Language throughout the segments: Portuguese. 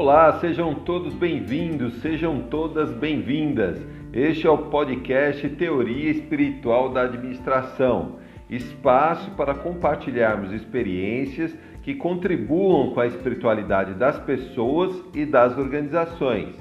Olá, sejam todos bem-vindos, sejam todas bem-vindas. Este é o podcast Teoria Espiritual da Administração espaço para compartilharmos experiências que contribuam com a espiritualidade das pessoas e das organizações.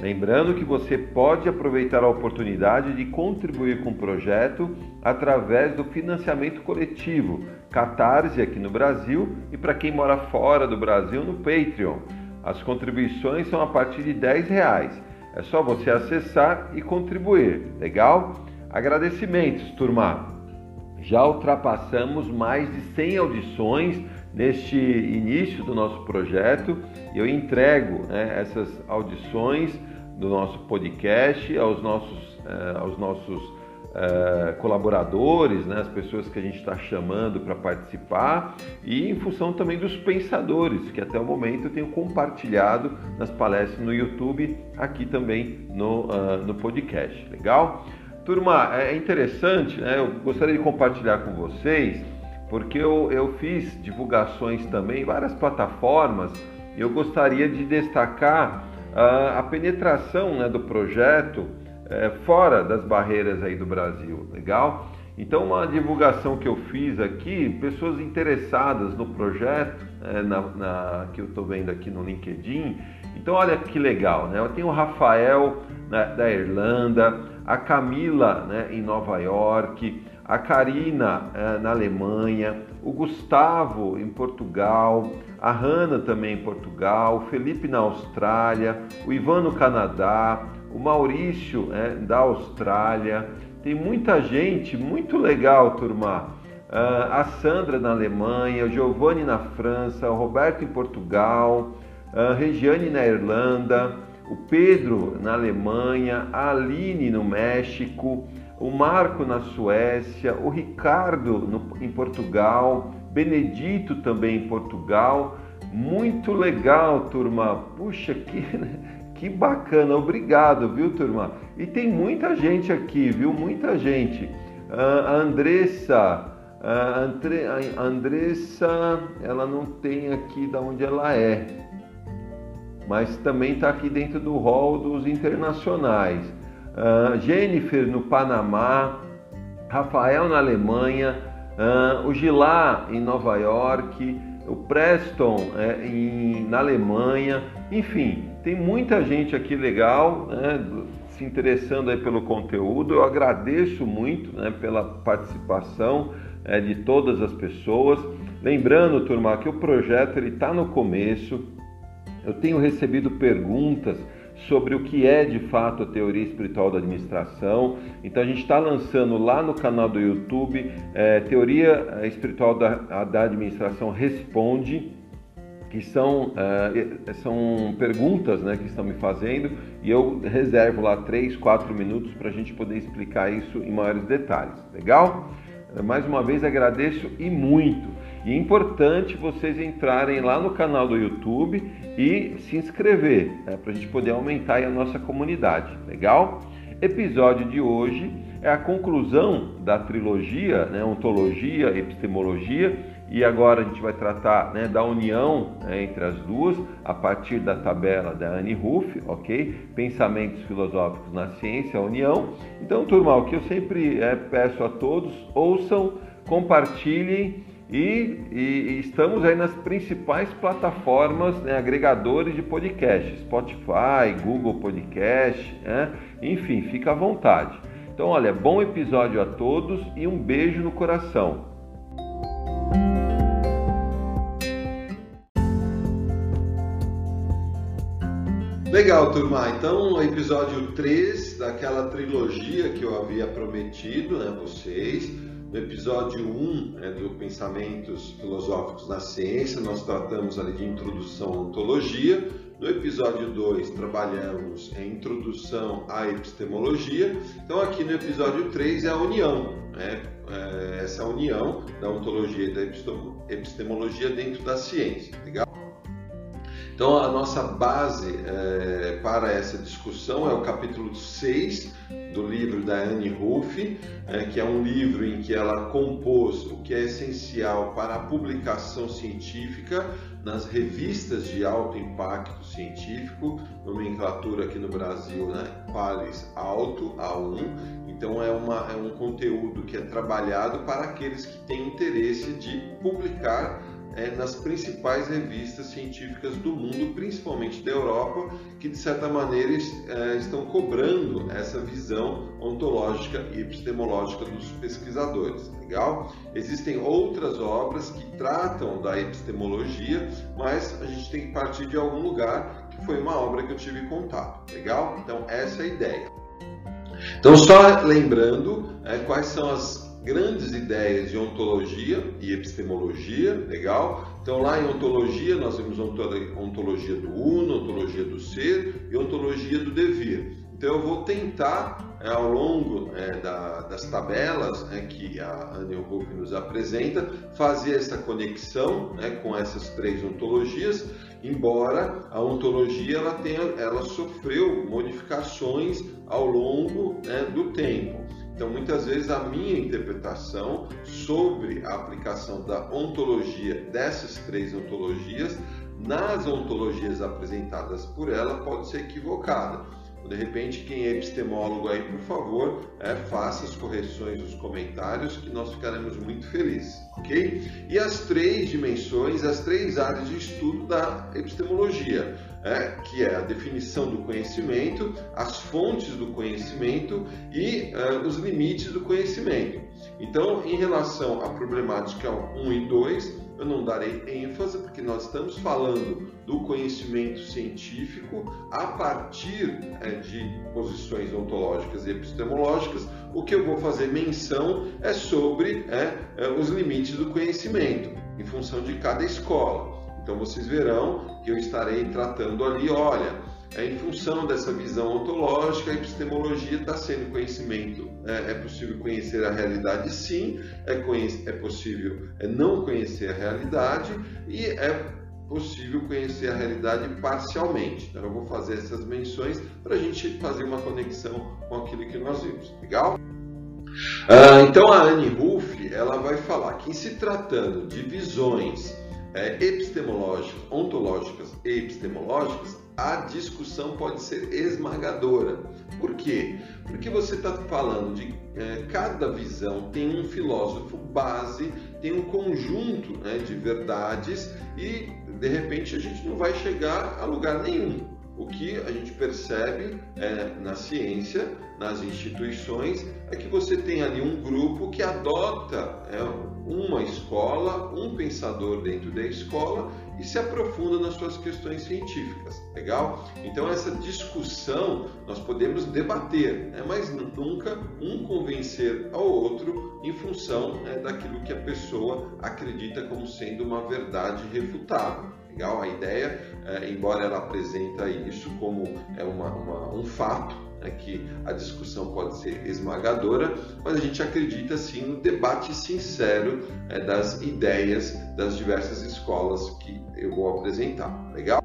Lembrando que você pode aproveitar a oportunidade de contribuir com o projeto através do financiamento coletivo, Catarse aqui no Brasil e para quem mora fora do Brasil no Patreon. As contribuições são a partir de 10 reais. É só você acessar e contribuir, legal? Agradecimentos, turma! Já ultrapassamos mais de 100 audições neste início do nosso projeto. Eu entrego né, essas audições do nosso podcast aos nossos, uh, aos nossos uh, colaboradores, né, as pessoas que a gente está chamando para participar e em função também dos pensadores que até o momento eu tenho compartilhado nas palestras no YouTube, aqui também no, uh, no podcast. Legal? Turma, é interessante, né? eu gostaria de compartilhar com vocês, porque eu, eu fiz divulgações também em várias plataformas e eu gostaria de destacar uh, a penetração né, do projeto uh, fora das barreiras aí do Brasil, legal? Então, uma divulgação que eu fiz aqui, pessoas interessadas no projeto, é, na, na, que eu estou vendo aqui no LinkedIn. Então, olha que legal, né? Eu tenho o Rafael né, da Irlanda, a Camila né, em Nova York, a Karina é, na Alemanha, o Gustavo em Portugal, a Hanna também em Portugal, o Felipe na Austrália, o Ivan no Canadá, o Maurício é, da Austrália. Tem muita gente, muito legal, turma. Uh, a Sandra na Alemanha, o Giovanni na França, o Roberto em Portugal, a Regiane na Irlanda, o Pedro na Alemanha, a Aline no México, o Marco na Suécia, o Ricardo no, em Portugal, Benedito também em Portugal. Muito legal, turma. Puxa, que, que bacana. Obrigado, viu, turma? E tem muita gente aqui, viu? Muita gente. Uh, a Andressa, Andressa, ela não tem aqui de onde ela é mas também está aqui dentro do rol dos internacionais. Uh, Jennifer no Panamá, Rafael na Alemanha, uh, o Gilá em Nova York, o Preston é, em, na Alemanha, enfim, tem muita gente aqui legal, né, se interessando aí pelo conteúdo. Eu agradeço muito né, pela participação é, de todas as pessoas. Lembrando, turma, que o projeto está no começo, eu tenho recebido perguntas sobre o que é de fato a teoria espiritual da administração. Então a gente está lançando lá no canal do YouTube é, Teoria Espiritual da, da Administração Responde, que são, é, são perguntas né, que estão me fazendo e eu reservo lá 3, 4 minutos para a gente poder explicar isso em maiores detalhes. Legal? Mais uma vez agradeço e muito. E é importante vocês entrarem lá no canal do YouTube e se inscrever, né, para a gente poder aumentar a nossa comunidade. Legal? Episódio de hoje é a conclusão da trilogia, né, ontologia, epistemologia, e agora a gente vai tratar né, da união né, entre as duas a partir da tabela da Anne Ruff, ok? Pensamentos filosóficos na ciência, a união. Então, turma, o que eu sempre é, peço a todos, ouçam, compartilhem e, e, estamos aí nas principais plataformas, né, agregadores de podcast, Spotify, Google Podcast, né? enfim, fica à vontade. Então, olha, bom episódio a todos e um beijo no coração. Legal, turma. Então, episódio 3 daquela trilogia que eu havia prometido a né, vocês no episódio 1 né, do Pensamentos Filosóficos na Ciência, nós tratamos ali de introdução à ontologia. No episódio 2, trabalhamos em introdução à epistemologia. Então, aqui no episódio 3 é a união, né? é essa união da ontologia e da epistemologia dentro da ciência. Legal? Então, a nossa base é, para essa discussão é o capítulo 6 do livro da Anne Ruff, é, que é um livro em que ela compôs o que é essencial para a publicação científica nas revistas de alto impacto científico, nomenclatura aqui no Brasil, né? Pares Alto, A1. Então, é, uma, é um conteúdo que é trabalhado para aqueles que têm interesse de publicar é, nas principais revistas científicas do mundo, principalmente da Europa, que de certa maneira é, estão cobrando essa visão ontológica e epistemológica dos pesquisadores. Legal? Existem outras obras que tratam da epistemologia, mas a gente tem que partir de algum lugar que foi uma obra que eu tive contato. Legal? Então essa é a ideia. Então só lembrando é, quais são as grandes ideias de ontologia e epistemologia, legal? Então, lá em ontologia, nós temos ontologia do uno, ontologia do ser e ontologia do devir. Então, eu vou tentar, é, ao longo é, da, das tabelas é, que a Anne Ruff nos apresenta, fazer essa conexão né, com essas três ontologias, embora a ontologia ela, tenha, ela sofreu modificações ao longo né, do tempo. Então, muitas vezes, a minha interpretação sobre a aplicação da ontologia dessas três ontologias nas ontologias apresentadas por ela pode ser equivocada. De repente, quem é epistemólogo aí, por favor, é, faça as correções nos comentários que nós ficaremos muito felizes, ok? E as três dimensões, as três áreas de estudo da epistemologia é, que é a definição do conhecimento, as fontes do conhecimento e uh, os limites do conhecimento. Então, em relação à problemática 1 e 2, eu não darei ênfase, porque nós estamos falando do conhecimento científico a partir é, de posições ontológicas e epistemológicas. O que eu vou fazer menção é sobre é, é, os limites do conhecimento, em função de cada escola. Então vocês verão que eu estarei tratando ali, olha, é, em função dessa visão ontológica, a epistemologia está sendo conhecimento. É, é, possível conhecer a realidade, sim, é, é possível é, não conhecer a realidade e é possível conhecer a realidade parcialmente. Então, eu vou fazer essas menções para a gente fazer uma conexão com aquilo que nós vimos. Legal? Ah, então, a Anne Ruff ela vai falar que, em se tratando de visões é, epistemológicas, ontológicas e epistemológicas, a discussão pode ser esmagadora. Por quê? Porque você está falando de é, cada visão tem um filósofo base, tem um conjunto né, de verdades e de repente a gente não vai chegar a lugar nenhum. O que a gente percebe é, na ciência, nas instituições, é que você tem ali um grupo que adota é, uma escola, um pensador dentro da escola e se aprofunda nas suas questões científicas. Legal? Então, essa discussão nós podemos debater, né, mas nunca um convencer ao outro em função né, daquilo que a pessoa acredita como sendo uma verdade refutável legal. A ideia, é, embora ela apresenta isso como é uma, uma um fato, é que a discussão pode ser esmagadora, mas a gente acredita sim no debate sincero é, das ideias das diversas escolas que eu vou apresentar. Legal?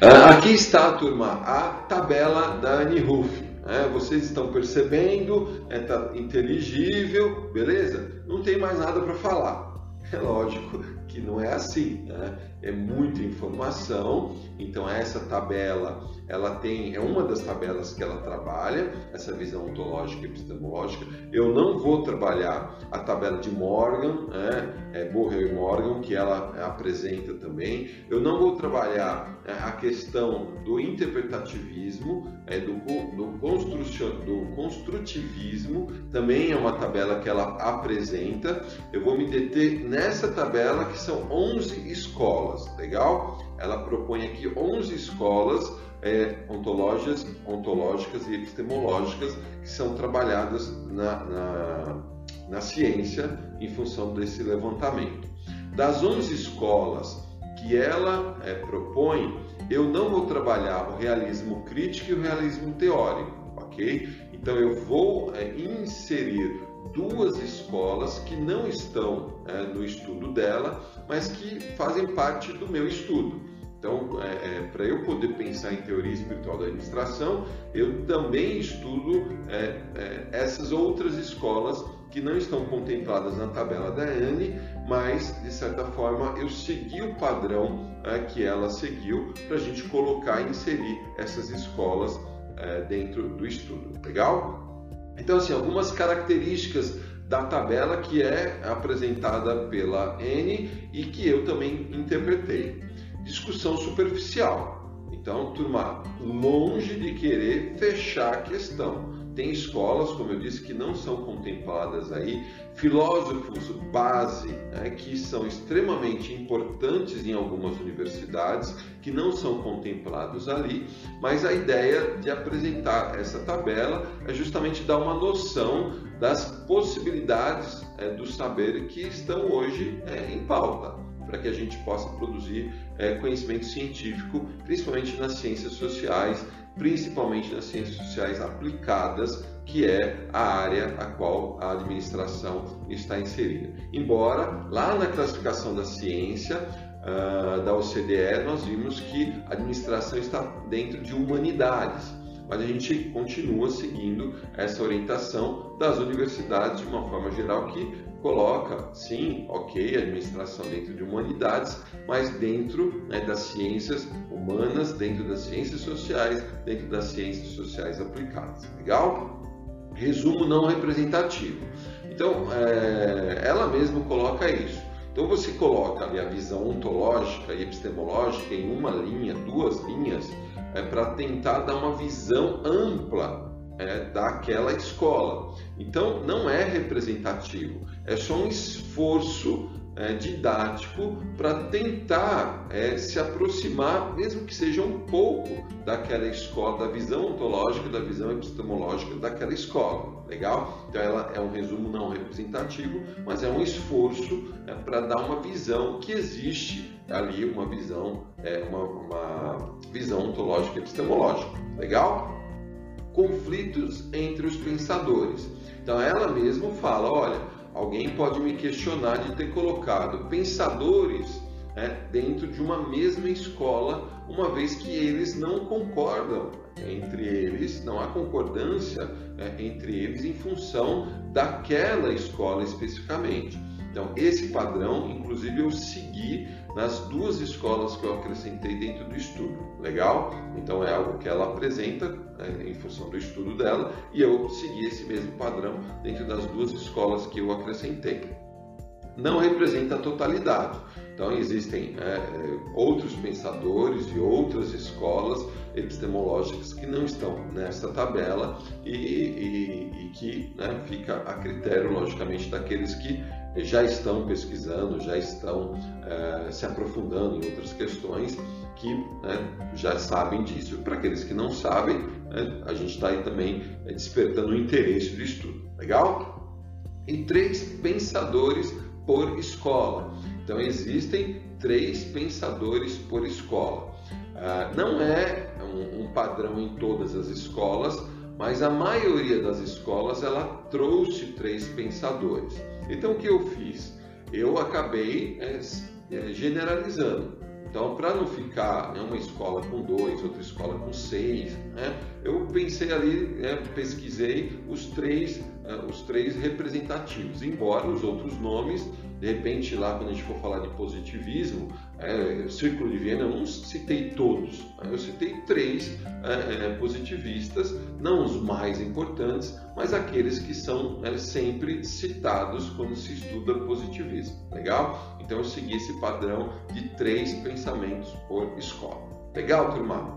Ah, aqui está, turma, a tabela da Ruff. É, vocês estão percebendo, está é, tá inteligível, beleza? Não tem mais nada para falar. É lógico que não é assim, né? É muita informação. Então essa tabela, ela tem é uma das tabelas que ela trabalha essa visão ontológica e epistemológica. Eu não vou trabalhar a tabela de Morgan, né? é Borrell e Morgan que ela apresenta também. Eu não vou trabalhar é, a questão do interpretativismo, é, do, do, do construtivismo, também é uma tabela que ela apresenta. Eu vou me deter nessa tabela que são 11 escolas escolas, legal? Ela propõe aqui 11 escolas é, ontológicas, ontológicas e epistemológicas que são trabalhadas na, na, na ciência em função desse levantamento. Das 11 escolas que ela é, propõe, eu não vou trabalhar o realismo crítico e o realismo teórico, ok? Então eu vou é, inserir duas escolas que não estão é, no estudo dela, mas que fazem parte do meu estudo. Então, é, é, para eu poder pensar em teoria espiritual da administração, eu também estudo é, é, essas outras escolas que não estão contempladas na tabela da Anne, mas de certa forma eu segui o padrão é, que ela seguiu para a gente colocar e inserir essas escolas dentro do estudo. Legal? Então, assim, algumas características da tabela que é apresentada pela N e que eu também interpretei. Discussão superficial. Então, turma, longe de querer fechar a questão. Tem escolas, como eu disse, que não são contempladas aí, filósofos base, né, que são extremamente importantes em algumas universidades, que não são contemplados ali, mas a ideia de apresentar essa tabela é justamente dar uma noção das possibilidades é, do saber que estão hoje é, em pauta para que a gente possa produzir é, conhecimento científico, principalmente nas ciências sociais, principalmente nas ciências sociais aplicadas, que é a área a qual a administração está inserida. Embora lá na classificação da ciência uh, da OCDE nós vimos que a administração está dentro de humanidades mas a gente continua seguindo essa orientação das universidades de uma forma geral que coloca, sim, ok, administração dentro de humanidades, mas dentro né, das ciências humanas, dentro das ciências sociais, dentro das ciências sociais aplicadas. Legal? Resumo não representativo. Então, é, ela mesma coloca isso. Então, você coloca ali a visão ontológica e epistemológica em uma linha, duas linhas, é, para tentar dar uma visão ampla é, daquela escola. Então, não é representativo, é só um esforço é, didático para tentar é, se aproximar, mesmo que seja um pouco, daquela escola, da visão ontológica, da visão epistemológica daquela escola. Legal? Então, ela é um resumo não representativo, mas é um esforço é, para dar uma visão que existe ali, uma visão, é, uma, uma visão ontológica epistemológica. Legal? Conflitos entre os pensadores. Então, ela mesma fala: olha Alguém pode me questionar de ter colocado pensadores né, dentro de uma mesma escola, uma vez que eles não concordam entre eles, não há concordância né, entre eles em função daquela escola especificamente. Então, esse padrão, inclusive, eu segui nas duas escolas que eu acrescentei dentro do estudo. Legal? Então, é algo que ela apresenta né, em função do estudo dela e eu segui esse mesmo padrão dentro das duas escolas que eu acrescentei. Não representa a totalidade. Então, existem é, outros pensadores e outras escolas epistemológicas que não estão nessa tabela e, e, e que né, fica a critério, logicamente, daqueles que já estão pesquisando, já estão é, se aprofundando em outras questões que né, já sabem disso. Para aqueles que não sabem, né, a gente está aí também é, despertando o interesse do estudo. Legal? E três pensadores por escola. Então existem três pensadores por escola. Ah, não é um, um padrão em todas as escolas, mas a maioria das escolas ela trouxe três pensadores. Então o que eu fiz? Eu acabei é, é, generalizando. Então, para não ficar né, uma escola com dois, outra escola com seis, né, eu pensei ali, né, pesquisei os três, os três representativos, embora os outros nomes de repente, lá quando a gente for falar de positivismo, é, Círculo de Viena, eu não citei todos, né? eu citei três é, é, positivistas, não os mais importantes, mas aqueles que são é, sempre citados quando se estuda positivismo. Legal? Então eu segui esse padrão de três pensamentos por escola. Legal, turma?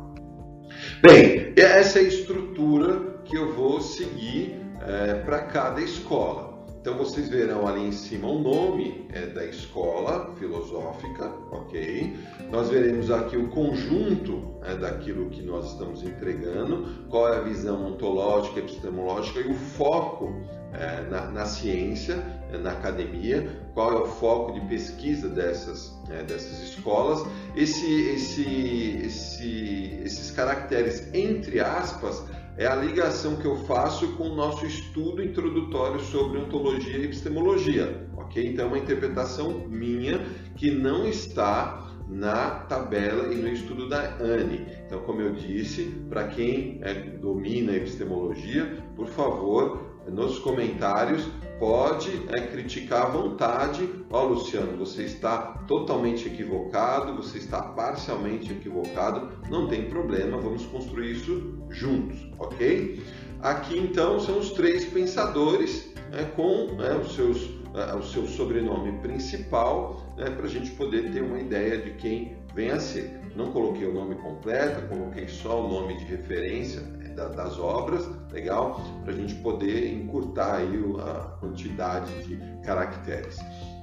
Bem, essa é a estrutura que eu vou seguir é, para cada escola. Então vocês verão ali em cima o nome é, da escola filosófica, ok? Nós veremos aqui o conjunto é, daquilo que nós estamos entregando, qual é a visão ontológica, epistemológica e o foco é, na, na, ciência, é, na academia, qual é o foco de pesquisa dessas, é, dessas escolas. Esse, esse, esse, esses caracteres entre aspas é a ligação que eu faço com o nosso estudo introdutório sobre ontologia e epistemologia, ok? Então é uma interpretação minha que não está na tabela e no estudo da ANE. Então, como eu disse, para quem é, domina a epistemologia, por favor, nos comentários pode é, criticar à vontade. Ó, oh, Luciano, você está totalmente equivocado, você está parcialmente equivocado, não tem problema, vamos construir isso juntos, ok? Aqui então são os três pensadores né, com né, os seus o seu sobrenome principal, né, para a gente poder ter uma ideia de quem vem a ser. Não coloquei o nome completo, coloquei só o nome de referência né, das obras, legal? Para a gente poder encurtar aí a quantidade de caracteres.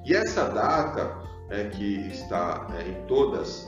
E essa data é, que está é, em todas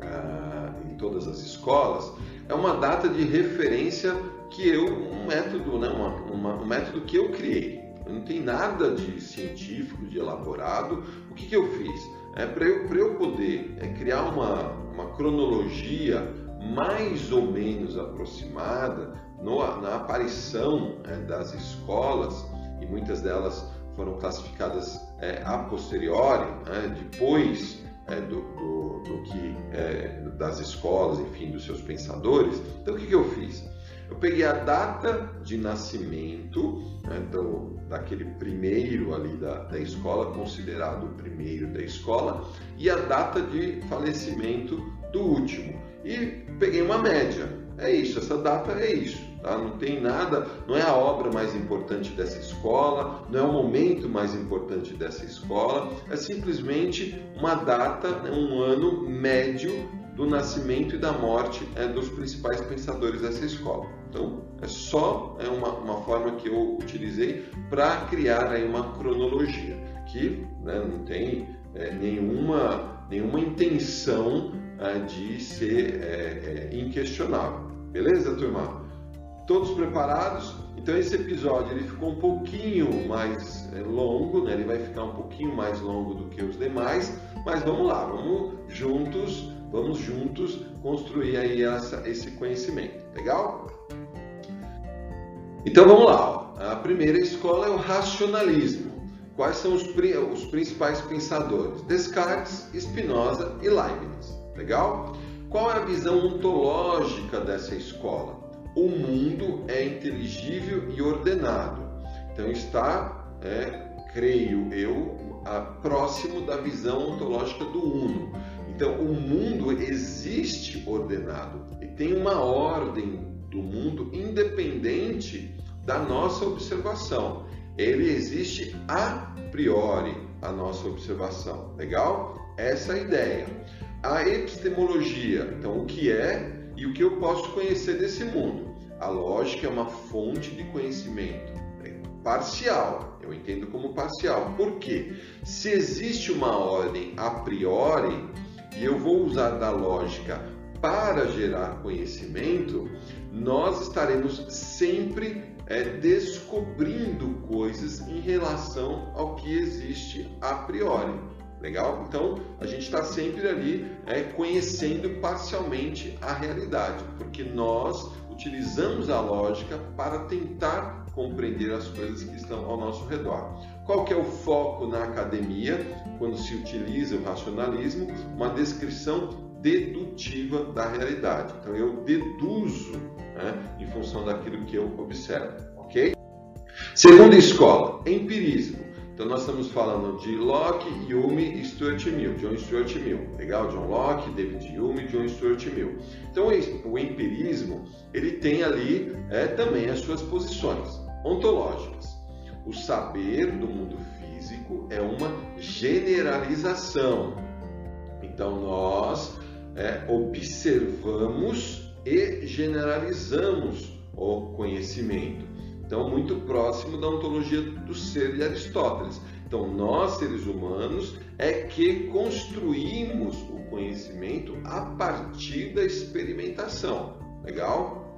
uh, em todas as escolas é uma data de referência que eu um método, né, uma, uma, um método que eu criei não tem nada de científico, de elaborado. O que, que eu fiz? É, Para eu, eu poder é, criar uma, uma cronologia mais ou menos aproximada no, na aparição é, das escolas, e muitas delas foram classificadas é, a posteriori, né, depois é, do, do, do, que é, das escolas, enfim, dos seus pensadores. Então, o que, que eu fiz? Eu peguei a data de nascimento né, do, daquele primeiro ali da, da escola, considerado o primeiro da escola, e a data de falecimento do último. E peguei uma média. É isso, essa data é isso. Tá? Não tem nada, não é a obra mais importante dessa escola, não é o momento mais importante dessa escola, é simplesmente uma data, né, um ano médio do nascimento e da morte é, dos principais pensadores dessa escola. Então, é só é uma, uma forma que eu utilizei para criar aí uma cronologia, que né, não tem é, nenhuma, nenhuma intenção é, de ser é, é, inquestionável. Beleza, turma? Todos preparados? Então esse episódio ele ficou um pouquinho mais é, longo, né? ele vai ficar um pouquinho mais longo do que os demais, mas vamos lá, vamos juntos Vamos juntos construir aí essa, esse conhecimento, legal? Então vamos lá. A primeira escola é o racionalismo. Quais são os, os principais pensadores? Descartes, Spinoza e Leibniz. Legal? Qual é a visão ontológica dessa escola? O mundo é inteligível e ordenado. Então está, é, creio eu, próximo da visão ontológica do Uno. Então, o mundo existe ordenado e tem uma ordem do mundo independente da nossa observação. Ele existe a priori a nossa observação. Legal? Essa é a ideia. A epistemologia, então, o que é e o que eu posso conhecer desse mundo? A lógica é uma fonte de conhecimento parcial. Eu entendo como parcial. Por quê? Se existe uma ordem a priori, e eu vou usar da lógica para gerar conhecimento, nós estaremos sempre é, descobrindo coisas em relação ao que existe a priori. Legal? Então a gente está sempre ali é, conhecendo parcialmente a realidade, porque nós utilizamos a lógica para tentar compreender as coisas que estão ao nosso redor. Qual que é o foco na academia quando se utiliza o racionalismo? Uma descrição dedutiva da realidade. Então eu deduzo né, em função daquilo que eu observo, ok? Segunda escola, empirismo. Então nós estamos falando de Locke, Hume e Stuart Mill, John Stuart Mill. Legal? John Locke, David Hume John Stuart Mill. Então o empirismo ele tem ali é, também as suas posições ontológicas. O saber do mundo físico é uma generalização. Então nós é, observamos e generalizamos o conhecimento. Então, muito próximo da ontologia do ser de Aristóteles. Então, nós, seres humanos, é que construímos o conhecimento a partir da experimentação. Legal?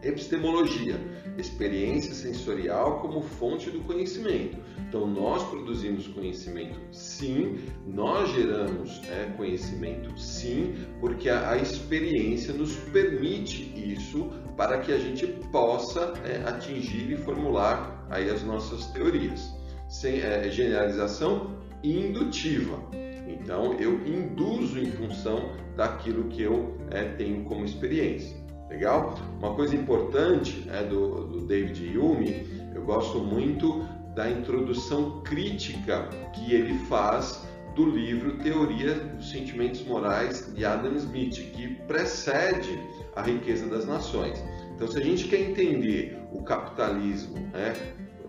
Epistemologia, experiência sensorial como fonte do conhecimento. Então, nós produzimos conhecimento sim, nós geramos é, conhecimento sim, porque a, a, experiência nos permite isso para que a gente possa é, atingir e formular aí as nossas teorias. Sem, é, generalização indutiva. Então eu induzo em função daquilo que eu é, tenho como experiência. Legal? Uma coisa importante é, do, do David Hume, eu gosto muito da introdução crítica que ele faz do livro Teoria dos Sentimentos Morais de Adam Smith, que precede a riqueza das nações. Então, se a gente quer entender o capitalismo, né,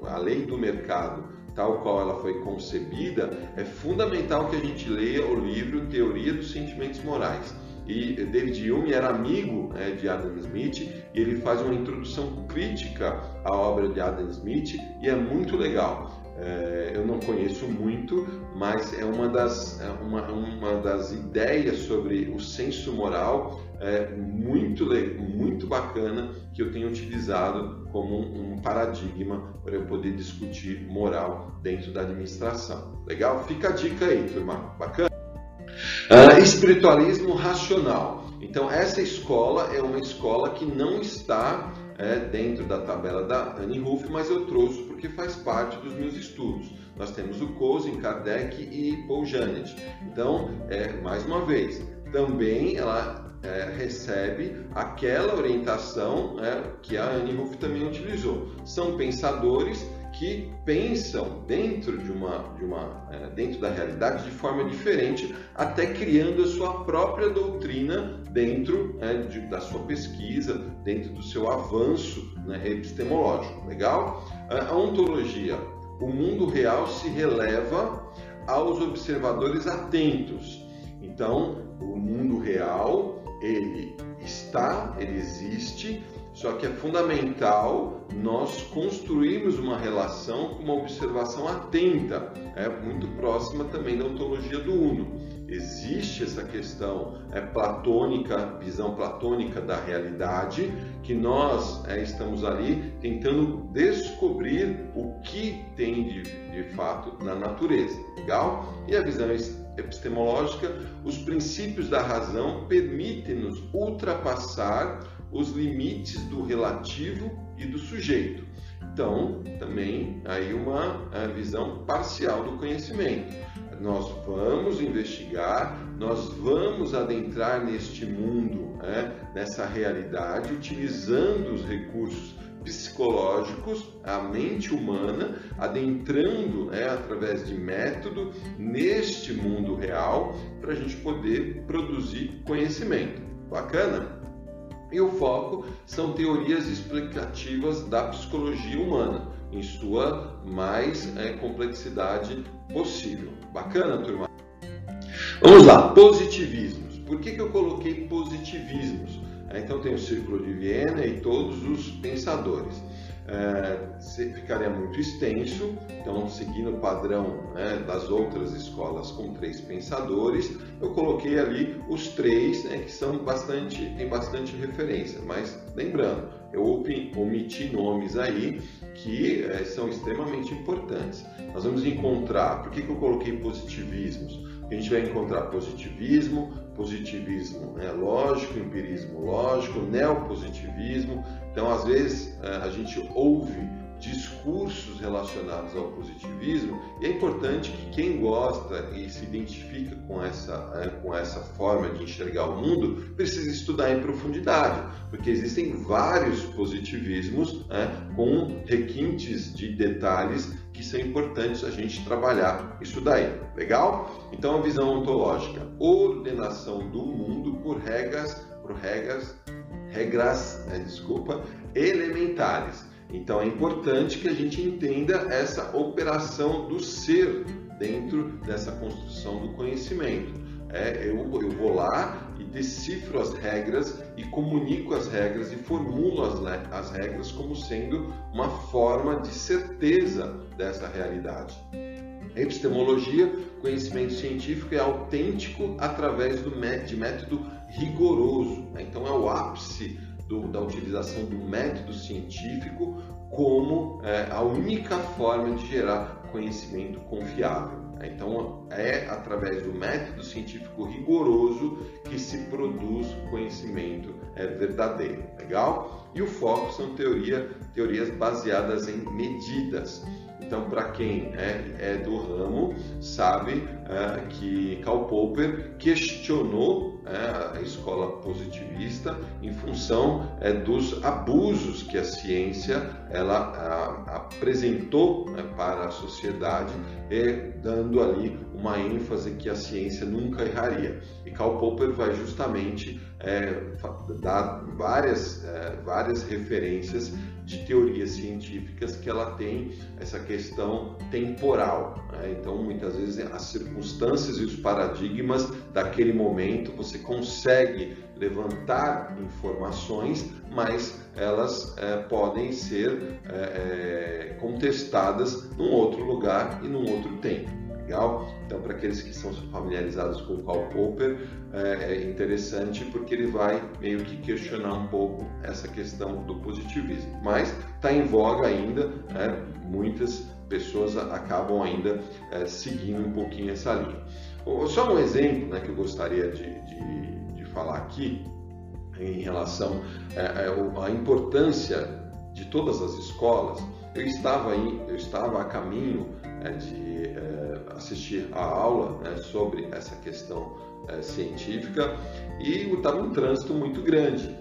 a lei do mercado, tal qual ela foi concebida, é fundamental que a gente leia o livro Teoria dos Sentimentos Morais. E David Hume era amigo né, de Adam Smith e ele faz uma introdução crítica à obra de Adam Smith e é muito legal. É, eu não conheço muito, mas é uma das, é uma, uma das ideias sobre o senso moral é, muito, muito bacana que eu tenho utilizado como um, um paradigma para eu poder discutir moral dentro da administração. Legal? Fica a dica aí, turma. Bacana? Uh, espiritualismo racional. Então, essa escola é uma escola que não está é, dentro da tabela da Annie Ruff, mas eu trouxe porque faz parte dos meus estudos. Nós temos o Cosen, Kardec e Paul Janet. Então, é, mais uma vez, também ela é, recebe aquela orientação né, que a Annie Ruff também utilizou. São pensadores que pensam dentro de uma, de uma é, dentro da realidade de forma diferente, até criando a sua própria doutrina dentro é, de, da sua pesquisa, dentro do seu avanço né, epistemológico. Legal? A ontologia, o mundo real se releva aos observadores atentos. Então, o mundo real ele está, ele existe, só que é fundamental nós construirmos uma relação com uma observação atenta, é muito próxima também da ontologia do Uno. Existe essa questão é, platônica, visão platônica da realidade, que nós é, estamos ali tentando descobrir o que tem de, de fato na natureza. Legal? E a visão epistemológica, os princípios da razão permitem-nos ultrapassar os limites do relativo e do sujeito. Então, também aí uma visão parcial do conhecimento. Nós vamos investigar, nós vamos adentrar neste mundo, né, nessa realidade, utilizando os recursos psicológicos, a mente humana, adentrando né, através de método neste mundo real, para a gente poder produzir conhecimento. Bacana? E o foco são teorias explicativas da psicologia humana, em sua mais é, complexidade possível. Bacana, turma? Vamos lá, positivismos. Por que, que eu coloquei positivismos? É, então tem o Círculo de Viena e todos os pensadores é, ficaria muito extenso, então seguindo o padrão né, das outras escolas com três pensadores, eu coloquei ali os três né, que são bastante, tem bastante referência, mas lembrando, eu omiti nomes aí que é, são extremamente importantes. Nós vamos encontrar, por que, que eu coloquei positivismos? A gente vai encontrar positivismo, positivismo né, lógico, empirismo lógico, neopositivismo, então, às vezes, eh, a gente ouve discursos relacionados ao positivismo e é importante que quem gosta e se identifica com essa, eh, com essa forma de enxergar o mundo precisa estudar em profundidade, porque existem vários positivismos né, com requintes de detalhes que são importantes a gente trabalhar isso daí, legal? Então a visão ontológica, ordenação do mundo por regras, por regras regras, né, desculpa, elementares. Então é importante que a gente entenda essa operação do ser dentro dessa construção do conhecimento. É, eu, eu vou lá e decifro as regras e comunico as regras e formulo as, as regras como sendo uma forma de certeza dessa realidade. Epistemologia, conhecimento científico é autêntico através do, de método rigoroso. Né? Então, é o ápice do, da utilização do método científico como é, a única forma de gerar conhecimento confiável. Né? Então, é através do método científico rigoroso que se produz conhecimento é, verdadeiro. Legal? E o foco são teoria, teorias baseadas em medidas. Então, para quem é, é, do ramo, sabe é, que Karl Popper questionou a escola positivista em função é, dos abusos que a ciência ela apresentou né, para a sociedade, dando ali uma ênfase que a ciência nunca erraria. E Karl Popper vai justamente é, dar várias, é, várias referências de teorias científicas que ela tem essa questão temporal. Né? Então, muitas vezes, as circunstâncias e os paradigmas daquele momento você consegue levantar informações, mas elas é, podem ser é, é, contestadas num outro lugar e num outro tempo legal. Então, para aqueles que são familiarizados com o Karl Popper, é, é interessante porque ele vai meio que questionar um pouco essa questão do positivismo. Mas está em voga ainda, né? muitas pessoas acabam ainda é, seguindo um pouquinho essa linha. Só um exemplo né, que eu gostaria de, de, de falar aqui em relação é, é, à importância de todas as escolas. Eu estava, eu estava a caminho é, de é, assistir a aula né, sobre essa questão é, científica e estava um trânsito muito grande.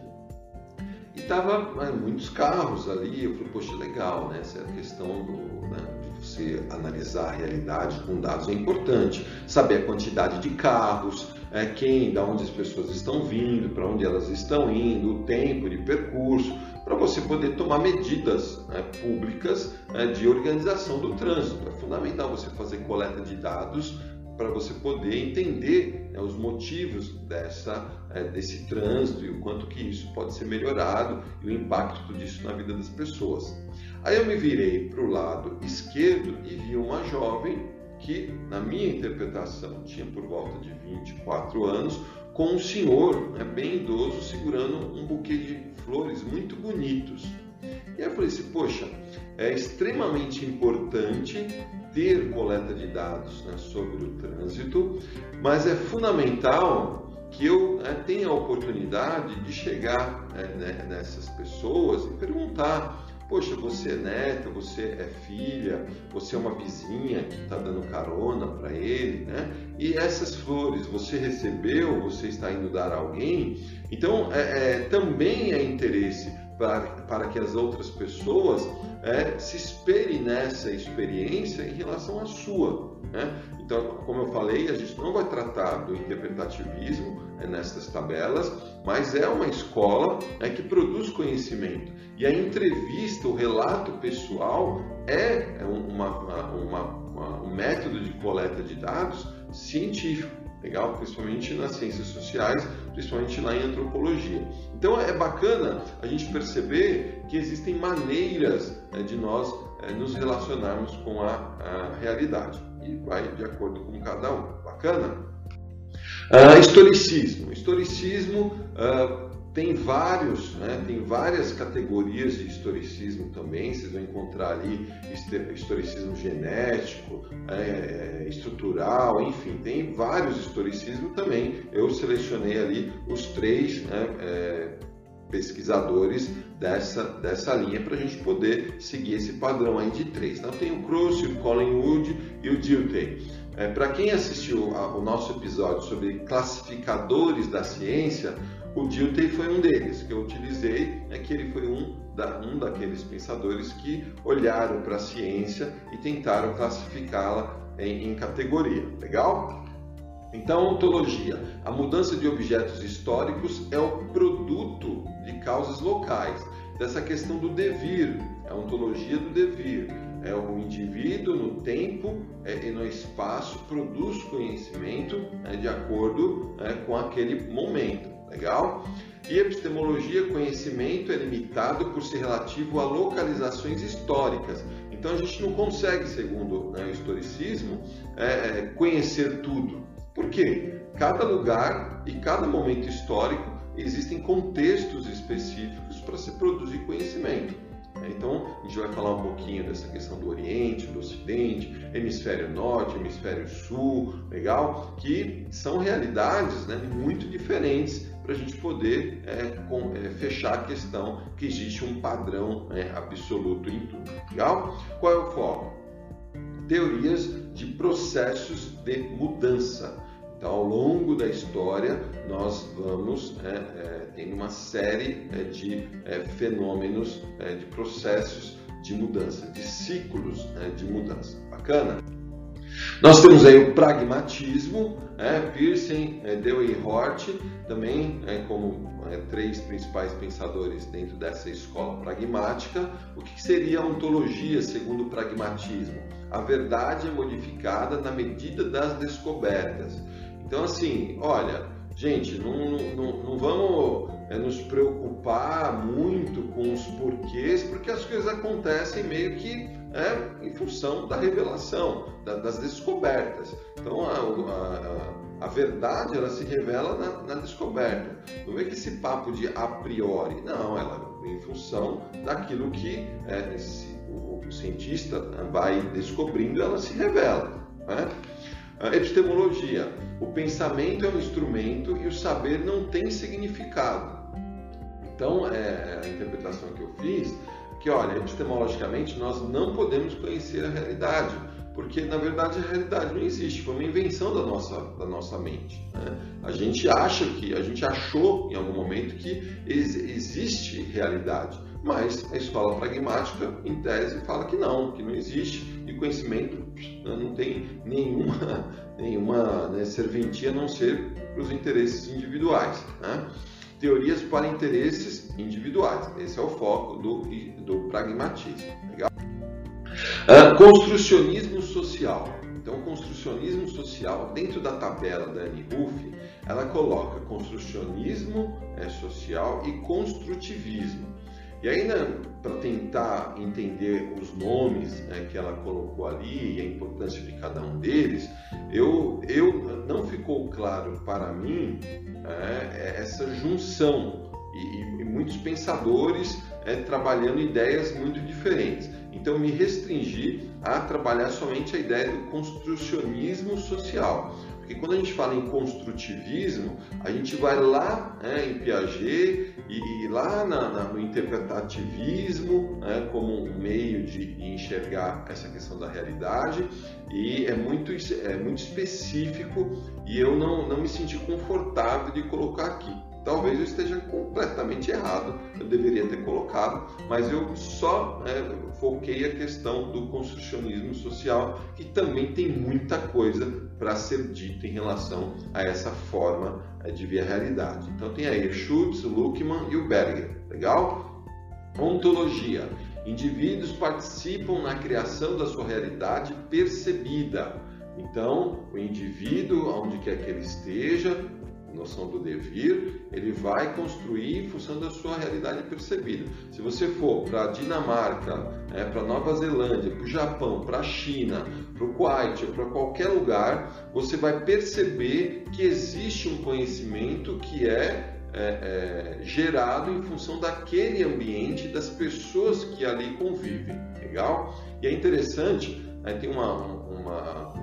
E estava né, muitos carros ali, eu falei, poxa, legal, né? Essa questão do, né, de você analisar a realidade com dados é importante, saber a quantidade de carros, é, quem, da onde as pessoas estão vindo, para onde elas estão indo, o tempo de percurso, para você poder tomar medidas né, públicas né, de organização do trânsito. É fundamental você fazer coleta de dados para você poder entender né, os motivos dessa, é, desse trânsito e o quanto que isso pode ser melhorado e o impacto disso na vida das pessoas. Aí eu me virei para o lado esquerdo e vi uma jovem que, na minha interpretação, tinha por volta de 24 anos, com um senhor né, bem idoso segurando um buquê de flores muito bonitos. E eu falei assim, poxa, é extremamente importante ter coleta de dados né, sobre o trânsito, mas é fundamental que eu né, tenha a oportunidade de chegar né, nessas pessoas e perguntar Poxa, você é neta, você é filha, você é uma vizinha que está dando carona para ele, né? E essas flores você recebeu, você está indo dar a alguém? Então, é, é, também é interesse para, para que as outras pessoas é, se espelhem nessa experiência em relação à sua. Né? Então, como eu falei, a gente não vai tratar do interpretativismo é, nessas tabelas, mas é uma escola é, que produz conhecimento. E a entrevista, o relato pessoal é, é uma, uma, uma, um método de coleta de dados científico, legal? Principalmente nas ciências sociais, principalmente lá em antropologia. Então é bacana a gente perceber que existem maneiras é, de nós é, nos relacionarmos com a, a realidade e vai de acordo com cada um. Bacana? Uh, historicismo. Historicismo uh, tem vários, né, tem várias categorias de historicismo também. Vocês vão encontrar ali historicismo genético, é, estrutural, enfim, tem vários historicismos também. Eu selecionei ali os três né, é, pesquisadores dessa, dessa linha para a gente poder seguir esse padrão aí de três. Então tem o Croce, o Collingwood e o Dilthey. É, para quem assistiu ao nosso episódio sobre classificadores da ciência, o Dilthey foi um deles que eu utilizei, é que ele foi um, da, um daqueles pensadores que olharam para a ciência e tentaram classificá-la em, em categoria. Legal? Então, ontologia, a mudança de objetos históricos é o produto de causas locais, dessa questão do devir, é a ontologia do devir. É o indivíduo no tempo é, e no espaço produz conhecimento é, de acordo é, com aquele momento. Legal? E epistemologia, conhecimento é limitado por ser relativo a localizações históricas. Então a gente não consegue, segundo né, o historicismo, é, é, conhecer tudo. Por quê? Cada lugar e cada momento histórico existem contextos específicos para se produzir conhecimento. Então, a gente vai falar um pouquinho dessa questão do Oriente, do Ocidente, Hemisfério Norte, Hemisfério Sul, legal? Que são realidades né, muito diferentes para a gente poder é, com, é, fechar a questão que existe um padrão né, absoluto em tudo, legal? Qual é o foco? teorias de processos de mudança. Então, ao longo da história, nós vamos é, é, tendo uma série é, de fenômenos, é, de processos de mudança, de ciclos né, de mudança. Bacana? Nós temos aí o pragmatismo, é, Pearson, é, Dewey e Hort, também como é, três principais pensadores dentro dessa escola pragmática. O que seria a ontologia segundo o pragmatismo? A verdade é modificada na medida das descobertas. Então, assim, olha, gente, não, não, não vamos é, nos preocupar muito com os porquês, porque as coisas acontecem meio que é, em função da revelação, da, das descobertas. Então, a, a, a, verdade ela se revela na, na descoberta. Não é que esse papo de a priori, não, ela vem em função daquilo que é, esse, o, o cientista vai descobrindo, ela se revela. Né? Epistemologia. O pensamento é um instrumento e o saber não tem significado. Então, é, a interpretação que eu fiz, que olha, epistemologicamente nós não podemos conhecer a realidade, porque na verdade a realidade não existe, foi uma invenção da nossa, da nossa mente. Né? A gente acha que, a gente achou em algum momento que ex existe realidade, mas a escola pragmática, em tese, fala que não, que não existe, conhecimento né, não tem nenhuma, nenhuma né, serventia a não ser para os interesses individuais. Né? Teorias para interesses individuais, esse é o foco do, do pragmatismo. Legal? Uh, construcionismo social. Então, construcionismo social, dentro da tabela da Annie Ruff, ela coloca construcionismo é, social e construtivismo. E ainda para tentar entender os nomes né, que ela colocou ali e a importância de cada um deles, eu, eu não ficou claro para mim é, essa junção e, e, muitos pensadores é, trabalhando ideias muito diferentes. Então me restringi a trabalhar somente a ideia do construcionismo social. Porque quando a gente fala em construtivismo, a gente vai lá né, em Piaget e, lá na, na, no interpretativismo né, como um meio de, de, enxergar essa questão da realidade e é muito, é muito específico e eu não, não me senti confortável de colocar aqui. Talvez eu esteja completamente errado, eu deveria ter colocado, mas eu só é, foquei a questão do construcionismo social, que também tem muita coisa para ser dito em relação a essa forma é, de ver a realidade. Então tem aí Schutz, Luckmann e o Berger, legal? Ontologia. Indivíduos participam na criação da sua realidade percebida. Então, o indivíduo, onde quer que ele esteja, noção do devir, ele vai construir em função da sua realidade percebida. Se você for para Dinamarca, é, para Nova Zelândia, para o Japão, para a China, para o Kuwait para qualquer lugar, você vai perceber que existe um conhecimento que é é, é, gerado em função daquele ambiente, das pessoas que ali convivem. Legal? E é interessante, tem uma, uma,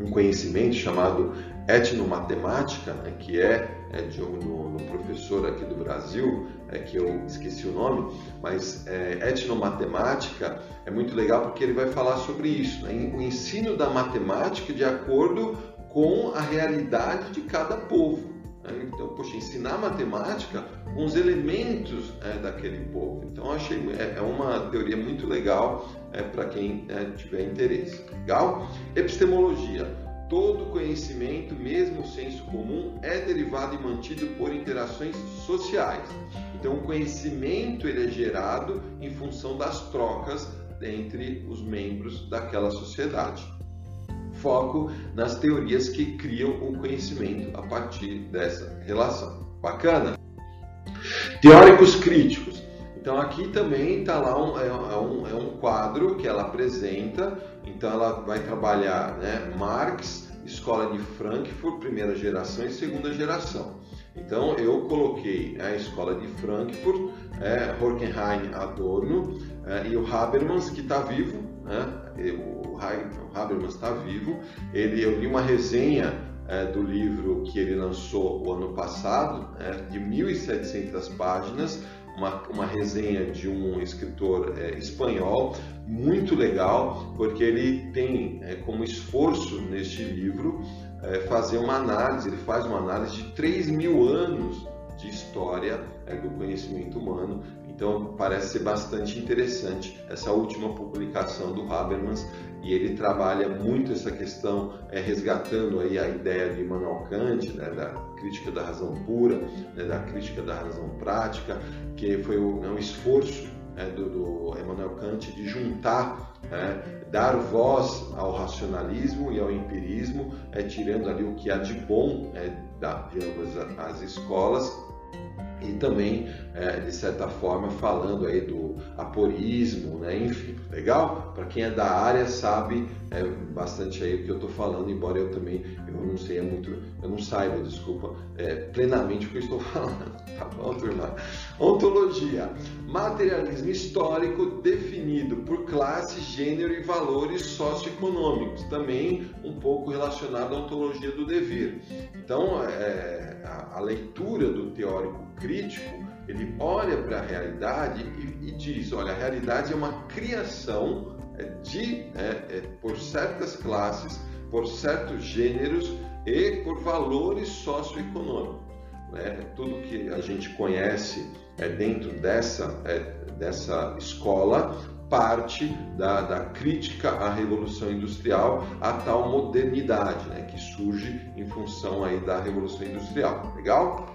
um, conhecimento chamado etnomatemática, né, que é, é de um, um, professor aqui do Brasil, é, que eu esqueci o nome, mas é, etnomatemática é muito legal porque ele vai falar sobre isso, né, o ensino da matemática de acordo com a realidade de cada povo. Né? Então, poxa, ensinar matemática com os elementos é, daquele povo. Então, achei é, é, uma teoria muito legal é, para quem é, tiver interesse. Legal? Epistemologia Todo conhecimento, mesmo o senso comum, é derivado e mantido por interações sociais. Então, o conhecimento ele é gerado em função das trocas entre os membros daquela sociedade. Foco nas teorias que criam o conhecimento a partir dessa relação. Bacana? Teóricos críticos. Então aqui também está lá um, é, é, um, é um quadro que ela apresenta, então ela vai trabalhar né, Marx, Escola de Frankfurt, primeira geração e segunda geração. Então eu coloquei a Escola de Frankfurt, é, Adorno é, e o Habermas, que está vivo, né? o Habermas está vivo. Ele, eu li uma resenha é, do livro que ele lançou o ano passado, é, de 1.700 páginas, uma, uma resenha de um escritor é, espanhol, muito legal, porque ele tem é, como esforço neste livro é, fazer uma análise, ele faz uma análise de 3 mil anos de história é, do conhecimento humano. Então parece ser bastante interessante essa última publicação do Habermas e ele trabalha muito essa questão, é, resgatando aí a ideia de Immanuel Kant, né, da crítica da razão pura, né, da crítica da razão prática, que foi o, é um esforço é, do, do Immanuel Kant de juntar, é, dar voz ao racionalismo e ao empirismo, é, tirando ali o que há de bom é, da, as escolas e também, é, de certa forma, falando aí do aporismo, né? enfim, legal? Para quem é da área sabe é, bastante aí o que eu estou falando, embora eu também eu não sei é muito, eu não saiba, desculpa, é, plenamente o que eu estou falando, tá bom, turma? Ontologia, materialismo histórico definido por classe, gênero e valores socioeconômicos, também um pouco relacionado à ontologia do dever. Então, é, a, a leitura do teórico crítico, ele olha para a realidade e, e, diz: olha, a realidade é uma criação é, de, é, é, por certas classes, por certos gêneros e por valores socioeconômicos. Né? Tudo que a gente conhece é, dentro dessa, é, dessa escola parte da, da, crítica à revolução industrial, a tal modernidade né, que surge em função aí da revolução industrial. Legal?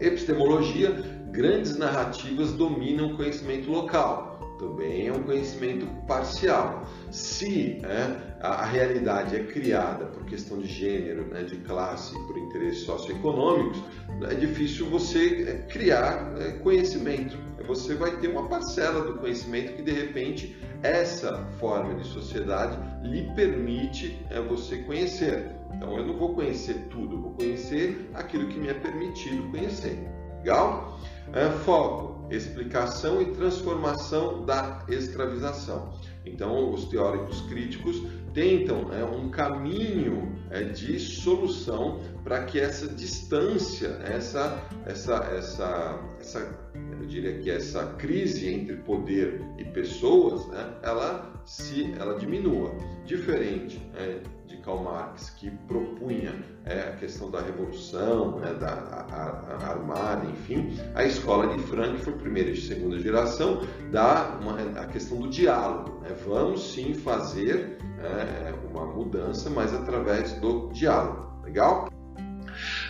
Epistemologia, grandes narrativas dominam o conhecimento local. Também é um conhecimento parcial. Se é, a, realidade é criada por questão de gênero, né, de classe, por interesses socioeconômicos, é difícil você é, criar é, conhecimento. Você vai ter uma parcela do conhecimento que de repente essa forma de sociedade lhe permite é, você conhecer. Então eu não vou conhecer tudo, vou conhecer aquilo que me é permitido conhecer. Legal? É, foco, explicação e transformação da escravização. Então, os teóricos críticos tentam né, um caminho de solução para que essa distância, essa, essa, essa, essa, eu diria que essa crise entre poder e pessoas, né, ela se, ela diminua. Diferente é, de Karl Marx, que propunha é, a questão da revolução, né, da a, a armada, enfim, a escola de Frankfurt, primeira e segunda geração, dá uma, a questão do diálogo. Né? Vamos sim fazer é, uma mudança, mas através do diálogo. Legal?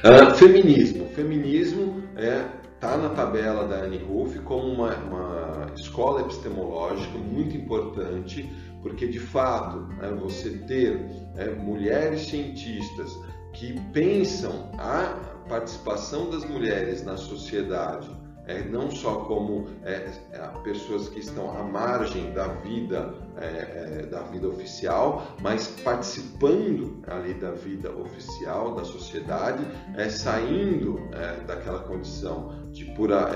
Uh, feminismo. Feminismo é está na tabela da Annie Ruff como uma, uma, escola epistemológica muito importante, porque de fato né, você ter é, mulheres cientistas que pensam a participação das mulheres na sociedade é, não só como é, é, pessoas que estão à margem da vida é, é, da vida oficial, mas participando ali da vida oficial da sociedade, é, saindo daquela condição de pura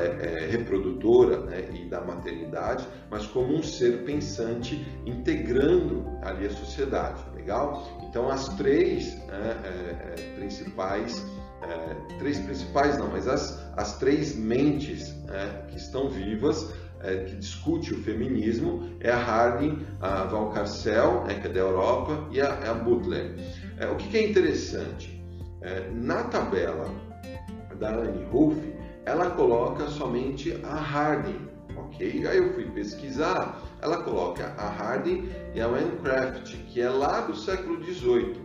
reprodutora né, e da maternidade, mas como um ser pensante integrando ali a sociedade, legal? Então as três né, principais é, três principais não, mas as, as três mentes é, que estão vivas, é, que discute o feminismo, é a Harding, a Valcarcel, né, que é da Europa, e a, a Butler. É, o que, que, é interessante? É, na tabela da Anne Ruff, ela coloca somente a Harding, ok? Aí eu fui pesquisar, ela coloca a Harding e a Anne Craft, que é lá do século XVIII.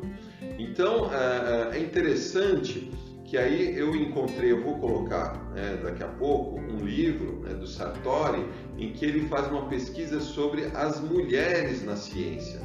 Então é, é interessante que aí eu encontrei, eu vou colocar né, daqui a pouco, um livro né, do Sartori, em que ele faz uma pesquisa sobre as mulheres na ciência.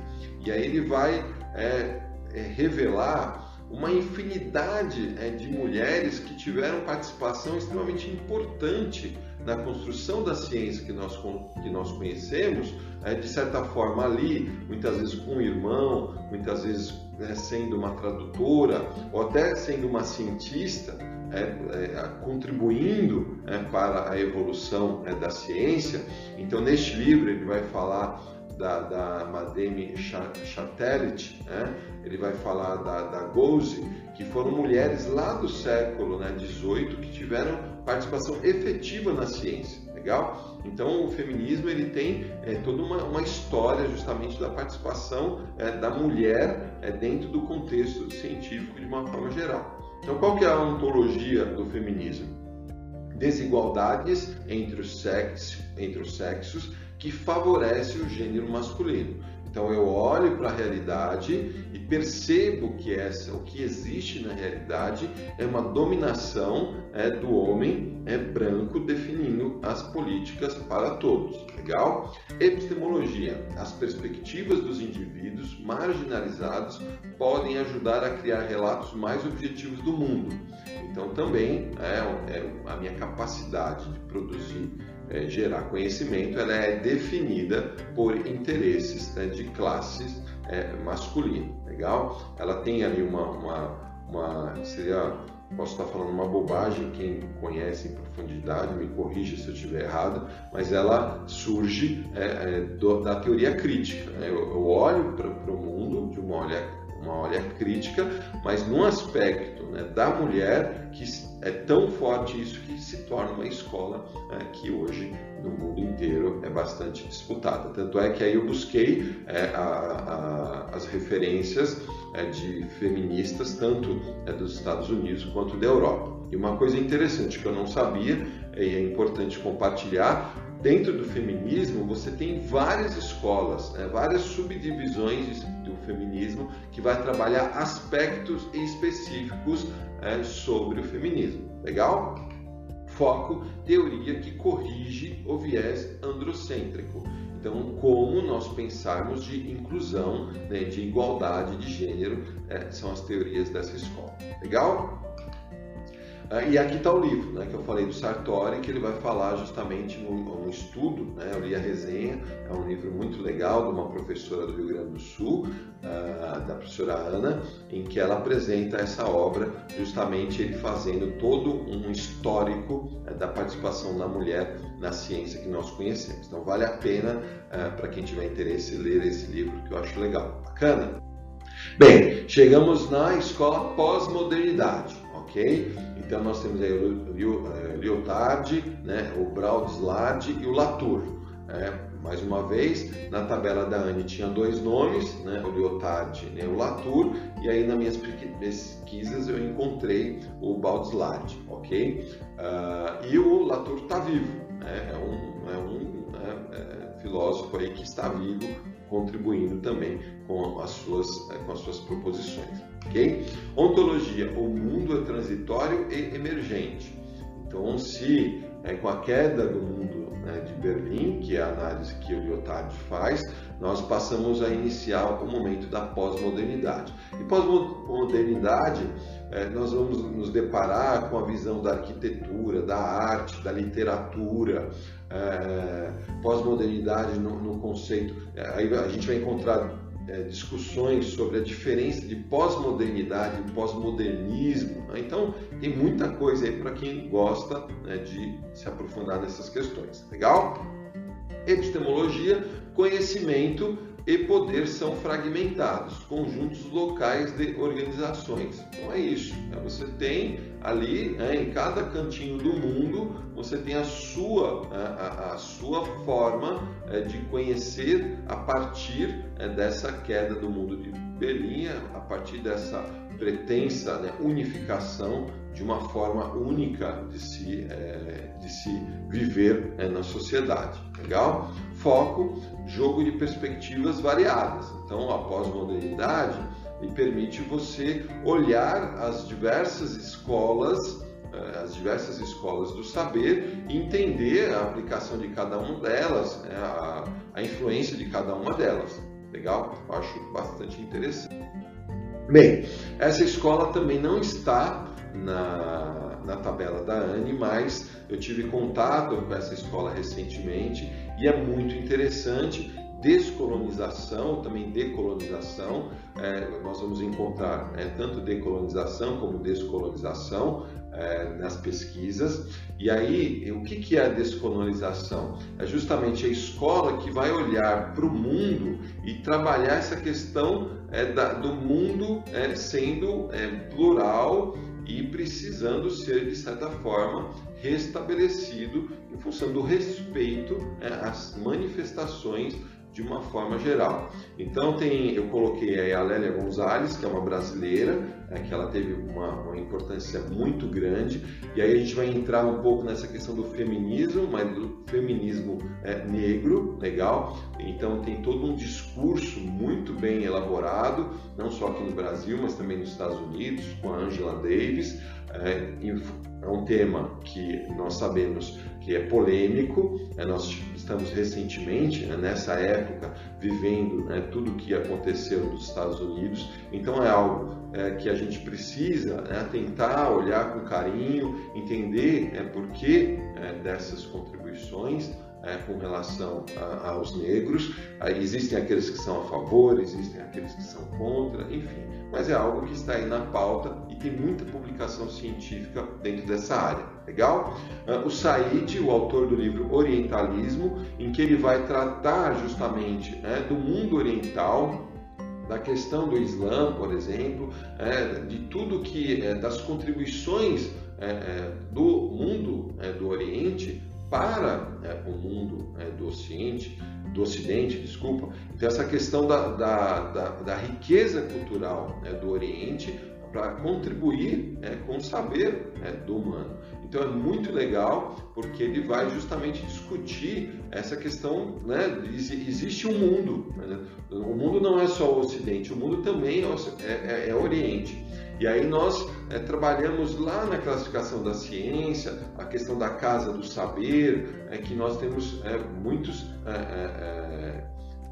E aí ele vai é, é, revelar uma infinidade é, de mulheres que tiveram participação extremamente importante na construção da ciência que nós, que nós conhecemos, é, de certa forma ali, muitas vezes com um irmão, muitas vezes né, sendo uma tradutora ou até sendo uma cientista, é, é, contribuindo é, para a evolução né, da ciência. Então, neste livro, ele vai falar da, da Madame Chatelet, né? ele vai falar da, da Gouze, que foram mulheres lá do século né, 18 que tiveram participação efetiva na ciência legal? Então o feminismo ele tem é, toda uma, uma, história justamente da participação é, da mulher é, dentro do contexto científico de uma forma geral. Então qual que é a ontologia do feminismo? Desigualdades entre os, sexos, entre os sexos que favorece o gênero masculino. Então eu olho para a realidade e percebo que essa, o que existe na realidade é uma dominação é, do homem é, branco definindo as políticas para todos. Legal? Epistemologia. As perspectivas dos indivíduos marginalizados podem ajudar a criar relatos mais objetivos do mundo. Então também é, é a minha capacidade de produzir é, gerar conhecimento, ela é definida por interesses né, de classes é, masculino, legal? Ela tem ali uma, uma, uma, seria, posso estar falando uma bobagem, quem conhece em profundidade me corrija se eu estiver errado, mas ela surge é, é do, da teoria crítica. Né? Eu, eu, olho para o mundo de uma olhada uma olha crítica, mas num aspecto né, da mulher que é tão forte isso que se torna uma escola é, que hoje no mundo inteiro é bastante disputada. Tanto é que aí eu busquei é, a, a, as referências é, de feministas tanto é, dos Estados Unidos quanto da Europa. E uma coisa interessante que eu não sabia e é importante compartilhar dentro do feminismo você tem várias escolas, né, várias subdivisões do feminismo que vai trabalhar aspectos específicos é, sobre o feminismo. Legal? Foco, teoria que corrige o viés androcêntrico. Então, como nós pensarmos de inclusão, né, de igualdade de gênero, é, são as teorias dessa escola. Legal? Ah, e aqui está o livro, né, que eu falei do Sartori, que ele vai falar justamente num, estudo, né, eu li a resenha, é um livro muito legal de uma professora do Rio Grande do Sul, uh, da professora Ana, em que ela apresenta essa obra, justamente ele fazendo todo um histórico uh, da participação da mulher na ciência que nós conhecemos. Então vale a pena uh, para quem tiver interesse ler esse livro, que eu acho legal. Bacana? Bem, chegamos na escola pós-modernidade, ok? Então nós temos aí o Lyotard, né, o Braudslard e o Latour. É, mais uma vez, na tabela da Anne tinha dois nomes, né, o Lyotard e o Latour, e aí nas minhas pesquisas eu encontrei o Baudrillard, ok? Uh, e o Latour está vivo, né, é um, é um né, é, filósofo aí que está vivo, contribuindo também com as suas, é, com as suas proposições. ok? Ontologia: o mundo é transitório e emergente. Então, se é, com a queda do mundo né, de Berlim, que é a análise que o Lyotard faz, nós passamos a iniciar o momento da pós-modernidade. E pós-modernidade, é, nós vamos nos deparar com a visão da arquitetura, da arte, da literatura, é, pós-modernidade no, no, conceito. Aí a gente vai encontrar é, discussões sobre a diferença de pós-modernidade e pós-modernismo. Né? Então, tem muita coisa aí para quem gosta né, de se aprofundar nessas questões. Legal? Epistemologia, conhecimento e poder são fragmentados, conjuntos locais de organizações. Então é isso. Né? Você tem ali, né, em cada cantinho do mundo, você tem a sua, a, a sua forma é, de conhecer a partir é, dessa queda do mundo de Berlim, a partir dessa pretensa né, unificação de uma forma única de se, é, de se viver é, na sociedade. Legal? Foco, jogo de perspectivas variadas. Então, a pós-modernidade me permite você olhar as diversas escolas é, as diversas escolas do saber e entender a aplicação de cada uma delas, né, a, influência de cada uma delas. Legal? Eu acho bastante interessante. Bem, essa escola também não está na, na tabela da ANE, mas eu tive contato com essa escola recentemente e é muito interessante. Descolonização, também decolonização, é, nós vamos encontrar é, tanto decolonização como descolonização, é, nas pesquisas. E aí, o que, que é a descolonização? É justamente a escola que vai olhar para o mundo e trabalhar essa questão é, da, do mundo é, sendo é, plural e precisando ser, de certa forma, restabelecido em função do respeito é, às manifestações de uma forma geral. Então tem, eu coloquei a Lélia Gonzalez, que é uma brasileira, é, que ela teve uma, uma, importância muito grande, e aí a gente vai entrar um pouco nessa questão do feminismo, mas do feminismo é, negro, legal. Então tem todo um discurso muito bem elaborado, não só aqui no Brasil, mas também nos Estados Unidos, com a Angela Davis. É, é um tema que nós sabemos que é polêmico. É, nós estamos recentemente, né, nessa época, vivendo né, tudo o que aconteceu nos Estados Unidos. Então é algo é, que a gente precisa né, tentar olhar com carinho, entender é, por que é, dessas contribuições é, com relação a, aos negros. Existem aqueles que são a favor, existem aqueles que são contra, enfim. Mas é algo que está aí na pauta e tem muita publicação científica dentro dessa área. Legal? Uh, o Said, o autor do livro Orientalismo, em que ele vai tratar justamente né, do mundo oriental, da questão do Islã, por exemplo, é, de tudo que é, das contribuições é, é do mundo é, do Oriente para é, o mundo do Ocidente, do Ocidente, desculpa. Então essa questão da, da, da, da riqueza cultural né, do Oriente para contribuir é, com o saber é, do humano. Então é muito legal porque ele vai justamente discutir essa questão, né? Existe um mundo, né? o mundo não é só o Ocidente, o mundo também é, é, é Oriente. E aí nós é, trabalhamos lá na classificação da ciência, a questão da casa do saber, é que nós temos é, muitos é,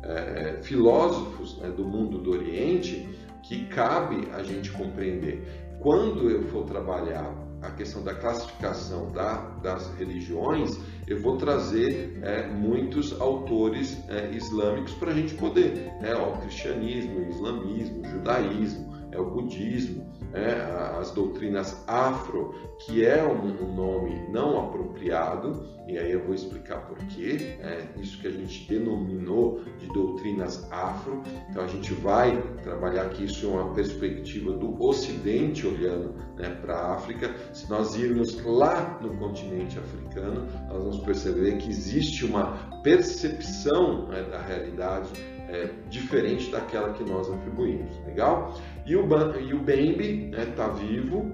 é, filósofos né, do mundo do Oriente que cabe a gente compreender. Quando eu for trabalhar a questão da classificação da, das religiões, eu vou trazer é, muitos autores é, islâmicos para a gente poder, né, ó, o cristianismo, o islamismo, o judaísmo, é o budismo, é, as doutrinas afro, que é um, nome não apropriado, e aí eu vou explicar por quê, é, isso que a gente denominou de doutrinas afro, então a gente vai trabalhar que isso é uma perspectiva do Ocidente olhando né, para a África. Se nós irmos lá no continente africano, nós vamos perceber que existe uma percepção né, da realidade é, diferente daquela que nós atribuímos, legal? E o, e o Bembe está né, tá vivo,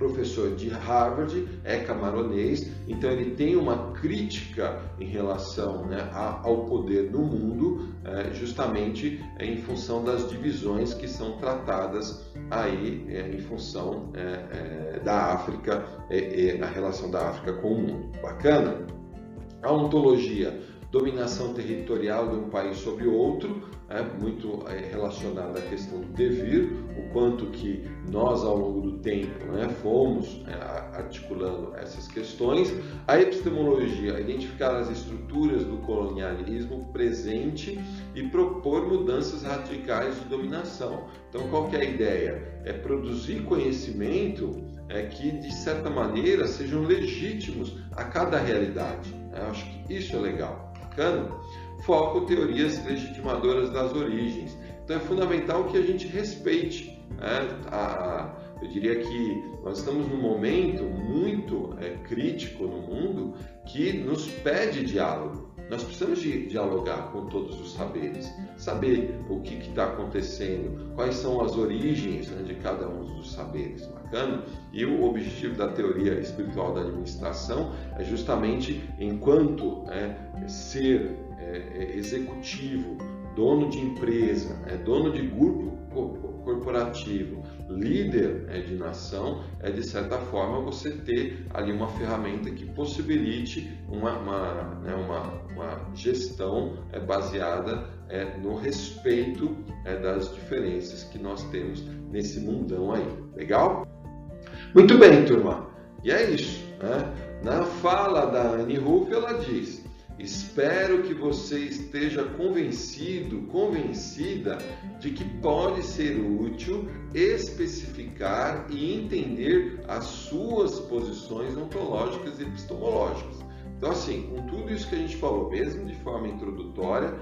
professor de Harvard, é camaronês, então ele tem uma crítica em relação né, ao poder no mundo, é, justamente é, em função das divisões que são tratadas aí é, em função é, é, da África, é, a relação da África com o mundo. Bacana? A ontologia dominação territorial de um país sobre outro, é, muito relacionada à questão do devir, o quanto que nós ao longo do tempo né, fomos é, articulando essas questões. A epistemologia, identificar as estruturas do colonialismo presente e propor mudanças radicais de dominação. Então, qual é a ideia? É produzir conhecimento é, que, de certa maneira, sejam legítimos a cada realidade. Eu acho que isso é legal foco teorias legitimadoras das origens. Então é fundamental que a gente respeite. Né? A, eu diria que nós estamos num momento muito é, crítico no mundo que nos pede diálogo. Nós precisamos de dialogar com todos os saberes, saber o que está acontecendo, quais são as origens né, de cada um dos saberes. Bacana? E o objetivo da teoria espiritual da administração é justamente, enquanto é, ser é, executivo, dono de empresa, é, dono de grupo corporativo, líder é, de nação, é de certa forma você ter ali uma ferramenta que possibilite uma, uma, né, uma, uma gestão é, baseada é, no respeito é, das diferenças que nós temos nesse mundão aí. Legal? Muito bem, turma. E é isso. Né? Na fala da Annie Ruff, ela diz Espero que você esteja convencido, convencida de que pode ser útil especificar e entender as suas posições ontológicas e epistemológicas. Então, assim, com tudo isso que a gente falou, mesmo de forma introdutória,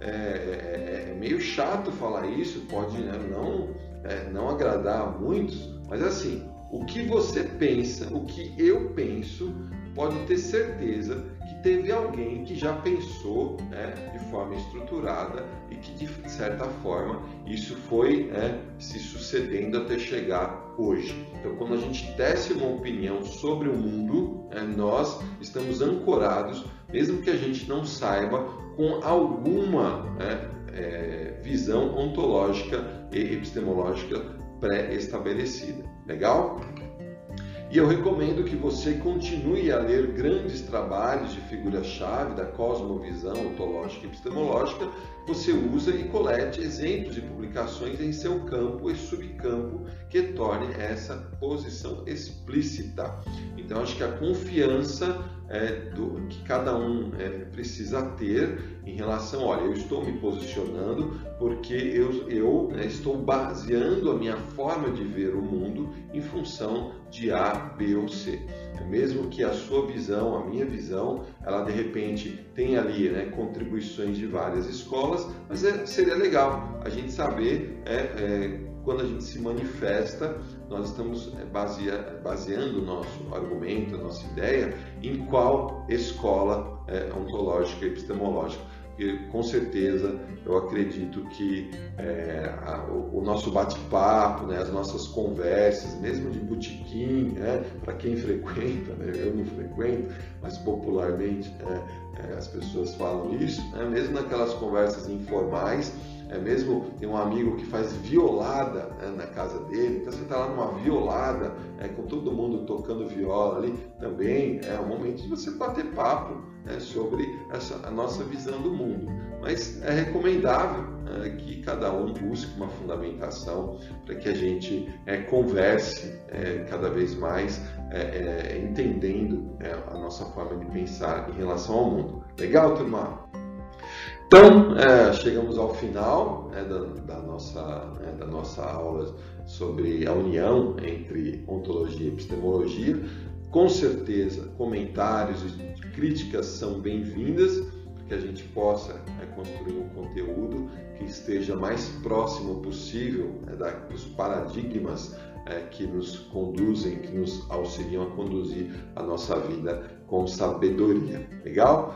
é, é, é meio chato falar isso, pode né, não, é, não agradar a muitos, mas assim, o que você pensa, o que eu penso, pode ter certeza teve alguém que já pensou né, de forma estruturada e que de certa forma isso foi né, se sucedendo até chegar hoje. Então, quando a gente tece uma opinião sobre o mundo, né, nós estamos ancorados, mesmo que a gente não saiba, com alguma né, é, visão ontológica e epistemológica pré-estabelecida. Legal? E eu recomendo que você continue a ler grandes trabalhos de figura-chave da cosmovisão ontológica e epistemológica. Você usa e colete exemplos e publicações em seu campo e subcampo que torne essa posição explícita. Então, acho que a confiança é, do, que cada um é, precisa ter em relação, olha, eu estou me posicionando porque eu, eu né, estou baseando a minha forma de ver o mundo em função de A, B ou C. É mesmo que a sua visão, a minha visão, ela de repente tenha ali né, contribuições de várias escolas, mas é, seria legal a gente saber é, é quando a gente se manifesta, nós estamos é, basea, baseando o nosso argumento, a nossa ideia, em qual escola é, ontológica e epistemológica. E com certeza eu acredito que é, a, o, nosso bate-papo, né, as nossas conversas, mesmo de botequim, né, para quem frequenta, né, eu não frequento, mas popularmente né, é, as pessoas falam isso, né, mesmo naquelas conversas informais, é mesmo tem um amigo que faz violada né, na casa dele, então você está lá numa violada, é, com todo mundo tocando viola ali, também é um momento de você bater papo né, sobre essa, a nossa visão do mundo. Mas é recomendável é, que cada um busque uma fundamentação para que a gente é, converse é, cada vez mais, é, é, entendendo é, a nossa forma de pensar em relação ao mundo. Legal, turma? Então, é, chegamos ao final né, da, da, nossa, né, da nossa aula sobre a união entre ontologia e epistemologia. Com certeza, comentários e críticas são bem-vindas para que a gente possa né, construir um conteúdo que esteja mais próximo possível né, dos paradigmas é, que nos conduzem, que nos auxiliam a conduzir a nossa vida com sabedoria. Legal?